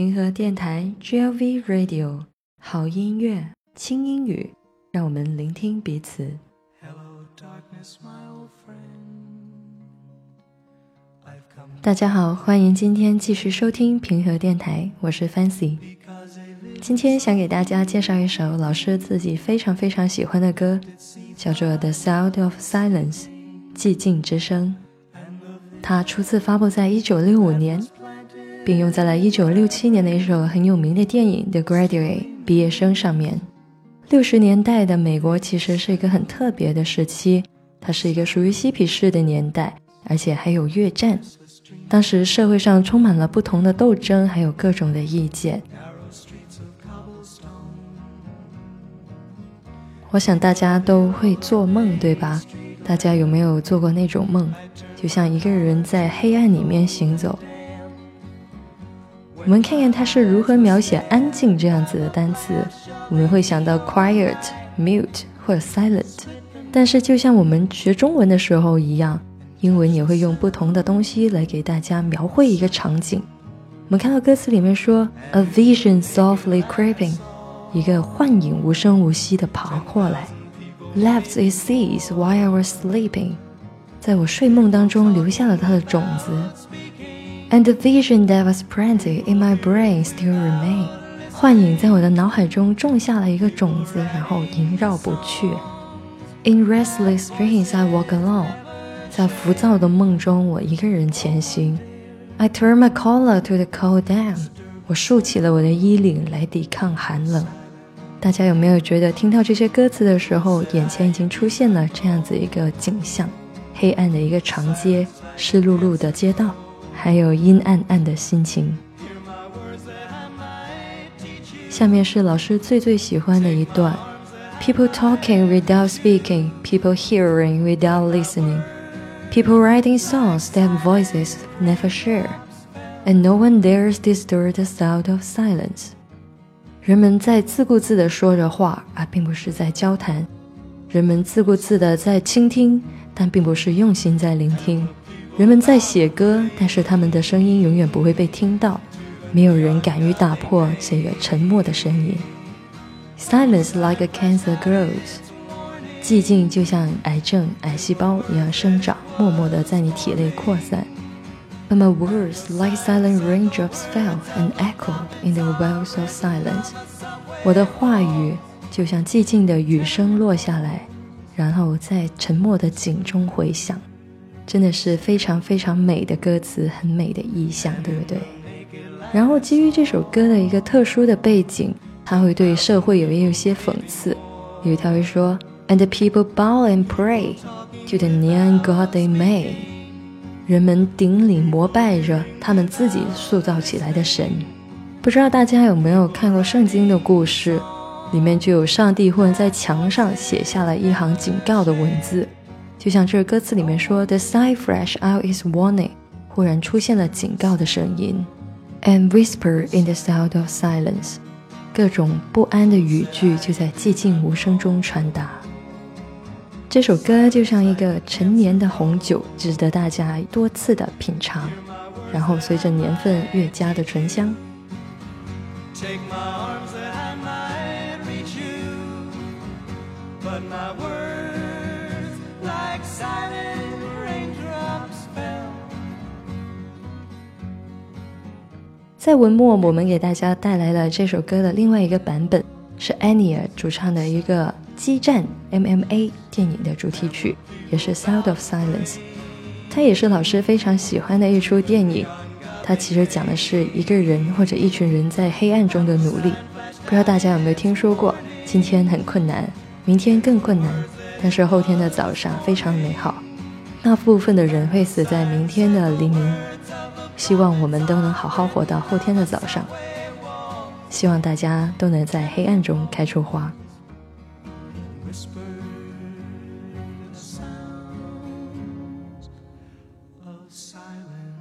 银河电台 GLV Radio 好音乐轻音语，让我们聆听彼此。大家好，欢迎今天继续收听平和电台，我是 Fancy。今天想给大家介绍一首老师自己非常非常喜欢的歌，叫做《The Sound of Silence》寂静之声。它初次发布在一九六五年，并用在了一九六七年的一首很有名的电影《The Graduate》毕业生上面。六十年代的美国其实是一个很特别的时期，它是一个属于嬉皮士的年代，而且还有越战。当时社会上充满了不同的斗争，还有各种的意见。我想大家都会做梦，对吧？大家有没有做过那种梦？就像一个人在黑暗里面行走。我们看看他是如何描写安静这样子的单词。我们会想到 quiet、mute 或者 silent。但是就像我们学中文的时候一样，英文也会用不同的东西来给大家描绘一个场景。我们看到歌词里面说，a vision softly creeping，一个幻影无声无息地爬过来。Left its seeds while I was sleeping，在我睡梦当中留下了它的种子。And the vision that was planted in my brain still remain，幻影在我的脑海中种下了一个种子，然后萦绕不去。In restless dreams I walk alone，在浮躁的梦中我一个人前行。I turn my collar to the cold dam，我竖起了我的衣领来抵抗寒冷。大家有没有觉得听到这些歌词的时候，眼前已经出现了这样子一个景象：黑暗的一个长街，湿漉漉的街道，还有阴暗暗的心情。下面是老师最最喜欢的一段：People talking without speaking, people hearing without listening, people writing songs that voices never share, and no one dares disturb the sound of silence. 人们在自顾自地说着话，而并不是在交谈；人们自顾自地在倾听，但并不是用心在聆听；人们在写歌，但是他们的声音永远不会被听到。没有人敢于打破这个沉默的声音。Silence like a cancer grows，寂静就像癌症癌细胞一样生长，默默地在你体内扩散。But my words, like silent raindrops, fell and echoed in the wells of silence。我的话语就像寂静的雨声落下来，然后在沉默的井中回响。真的是非常非常美的歌词，很美的意象，对不对？然后基于这首歌的一个特殊的背景，它会对社会有也有些讽刺。有一条会说：“And people bow and pray to the neon god they made。”人们顶礼膜拜着他们自己塑造起来的神。不知道大家有没有看过圣经的故事，里面就有上帝忽然在墙上写下了一行警告的文字，就像这歌词里面说：“The sign fresh out is warning。”忽然出现了警告的声音，and whisper in the sound of silence。各种不安的语句就在寂静无声中传达。这首歌就像一个陈年的红酒，值得大家多次的品尝，然后随着年份越加的醇香。take my arms and i meet you。but my words 在文末，我们给大家带来了这首歌的另外一个版本，是 Anya 主唱的一个。激战 MMA 电影的主题曲也是《Sound of Silence》，它也是老师非常喜欢的一出电影。它其实讲的是一个人或者一群人在黑暗中的努力。不知道大家有没有听说过？今天很困难，明天更困难，但是后天的早上非常美好。那部分的人会死在明天的黎明。希望我们都能好好活到后天的早上。希望大家都能在黑暗中开出花。Whispered sounds of silence.